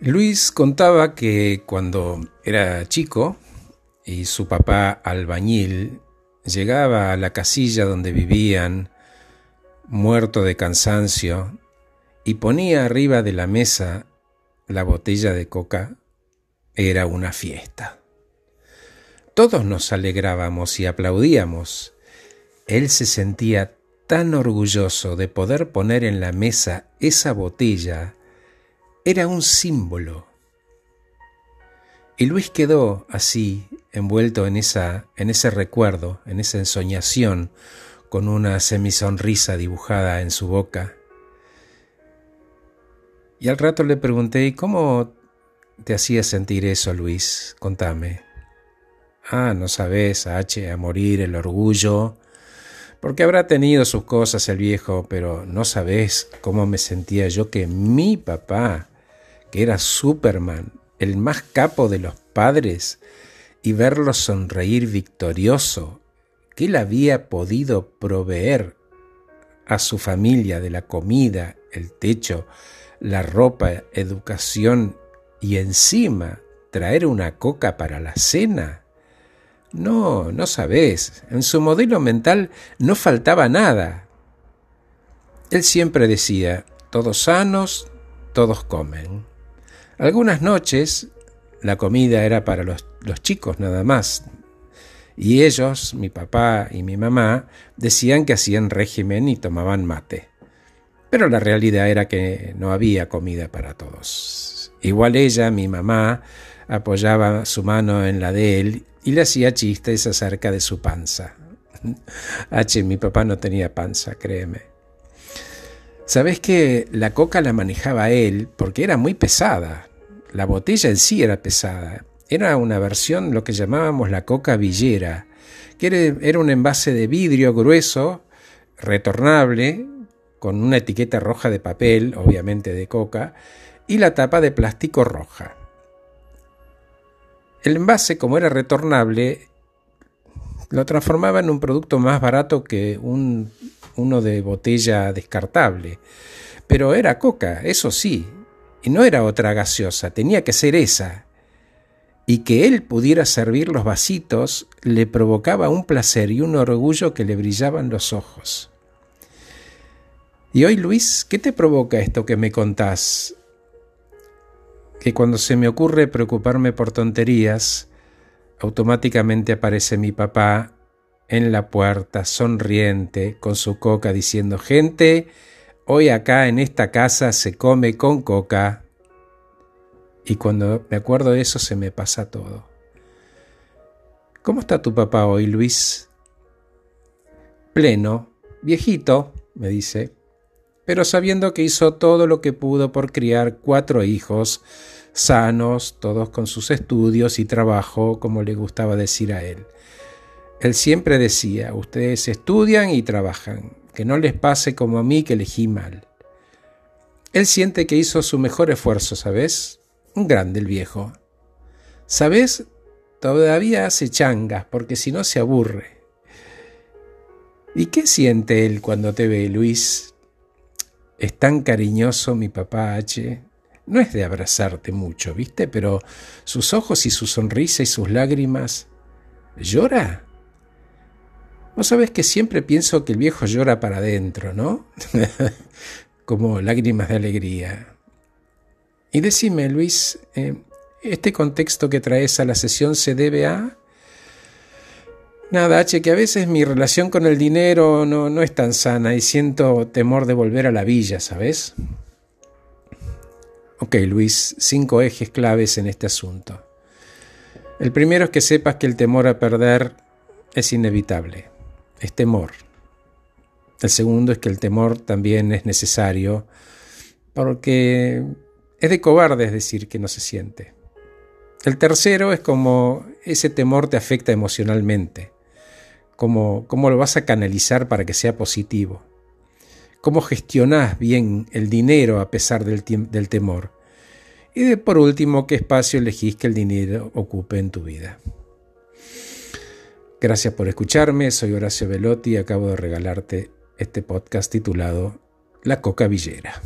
Luis contaba que cuando era chico y su papá albañil llegaba a la casilla donde vivían, muerto de cansancio, y ponía arriba de la mesa la botella de coca, era una fiesta. Todos nos alegrábamos y aplaudíamos. Él se sentía tan orgulloso de poder poner en la mesa esa botella era un símbolo. Y Luis quedó así, envuelto en, esa, en ese recuerdo, en esa ensoñación, con una semisonrisa dibujada en su boca. Y al rato le pregunté, ¿y cómo te hacía sentir eso, Luis? Contame. Ah, no sabes, H, a morir el orgullo, porque habrá tenido sus cosas el viejo, pero no sabes cómo me sentía yo que mi papá que era Superman, el más capo de los padres, y verlo sonreír victorioso, que él había podido proveer a su familia de la comida, el techo, la ropa, educación y encima traer una coca para la cena. No, no sabes, en su modelo mental no faltaba nada. Él siempre decía, todos sanos, todos comen. Algunas noches la comida era para los, chicos nada más, y ellos, mi papá y mi mamá, decían que hacían régimen y tomaban mate. Pero la realidad era que no había comida para todos. Igual ella, mi mamá, apoyaba su mano en la de él y le hacía chistes acerca de su panza. H, mi papá no tenía panza, créeme. Sabes que la coca la manejaba él porque era muy pesada. La botella en sí era pesada. Era una versión, lo que llamábamos la coca villera, que era un envase de vidrio grueso, retornable, con una etiqueta roja de papel, obviamente de coca, y la tapa de plástico roja. El envase, como era retornable, lo transformaba en un producto más barato que un, uno de botella descartable. Pero era coca, eso sí, y no era otra gaseosa, tenía que ser esa. Y que él pudiera servir los vasitos le provocaba un placer y un orgullo que le brillaban los ojos. Y hoy, Luis, ¿qué te provoca esto que me contás? Que cuando se me ocurre preocuparme por tonterías, automáticamente aparece mi papá en la puerta, sonriente, con su coca, diciendo, gente, Hoy acá en esta casa se come con coca. Y cuando me acuerdo de eso se me pasa todo. ¿Cómo está tu papá hoy, Luis? Pleno, viejito, me dice, pero sabiendo que hizo todo lo que pudo por criar cuatro hijos, sanos, todos con sus estudios y trabajo, como le gustaba decir a él. Él siempre decía, ustedes estudian y trabajan, que no les pase como a mí que elegí mal. Él siente que hizo su mejor esfuerzo, ¿sabes? Un grande el viejo. ¿Sabes? Todavía hace changas, porque si no se aburre. ¿Y qué siente él cuando te ve, Luis? Es tan cariñoso mi papá H. No es de abrazarte mucho, ¿viste? Pero sus ojos y su sonrisa y sus lágrimas. ¿Llora? Vos sabés que siempre pienso que el viejo llora para adentro, ¿no? Como lágrimas de alegría. Y decime, Luis, eh, ¿este contexto que traes a la sesión se debe a... Nada, H, que a veces mi relación con el dinero no, no es tan sana y siento temor de volver a la villa, ¿sabes? Ok, Luis, cinco ejes claves en este asunto. El primero es que sepas que el temor a perder es inevitable es temor. El segundo es que el temor también es necesario porque es de cobarde decir que no se siente. El tercero es como ese temor te afecta emocionalmente, cómo, cómo lo vas a canalizar para que sea positivo, cómo gestionás bien el dinero a pesar del, del temor. Y de, por último, qué espacio elegís que el dinero ocupe en tu vida. Gracias por escucharme, soy Horacio Velotti y acabo de regalarte este podcast titulado La Coca Villera.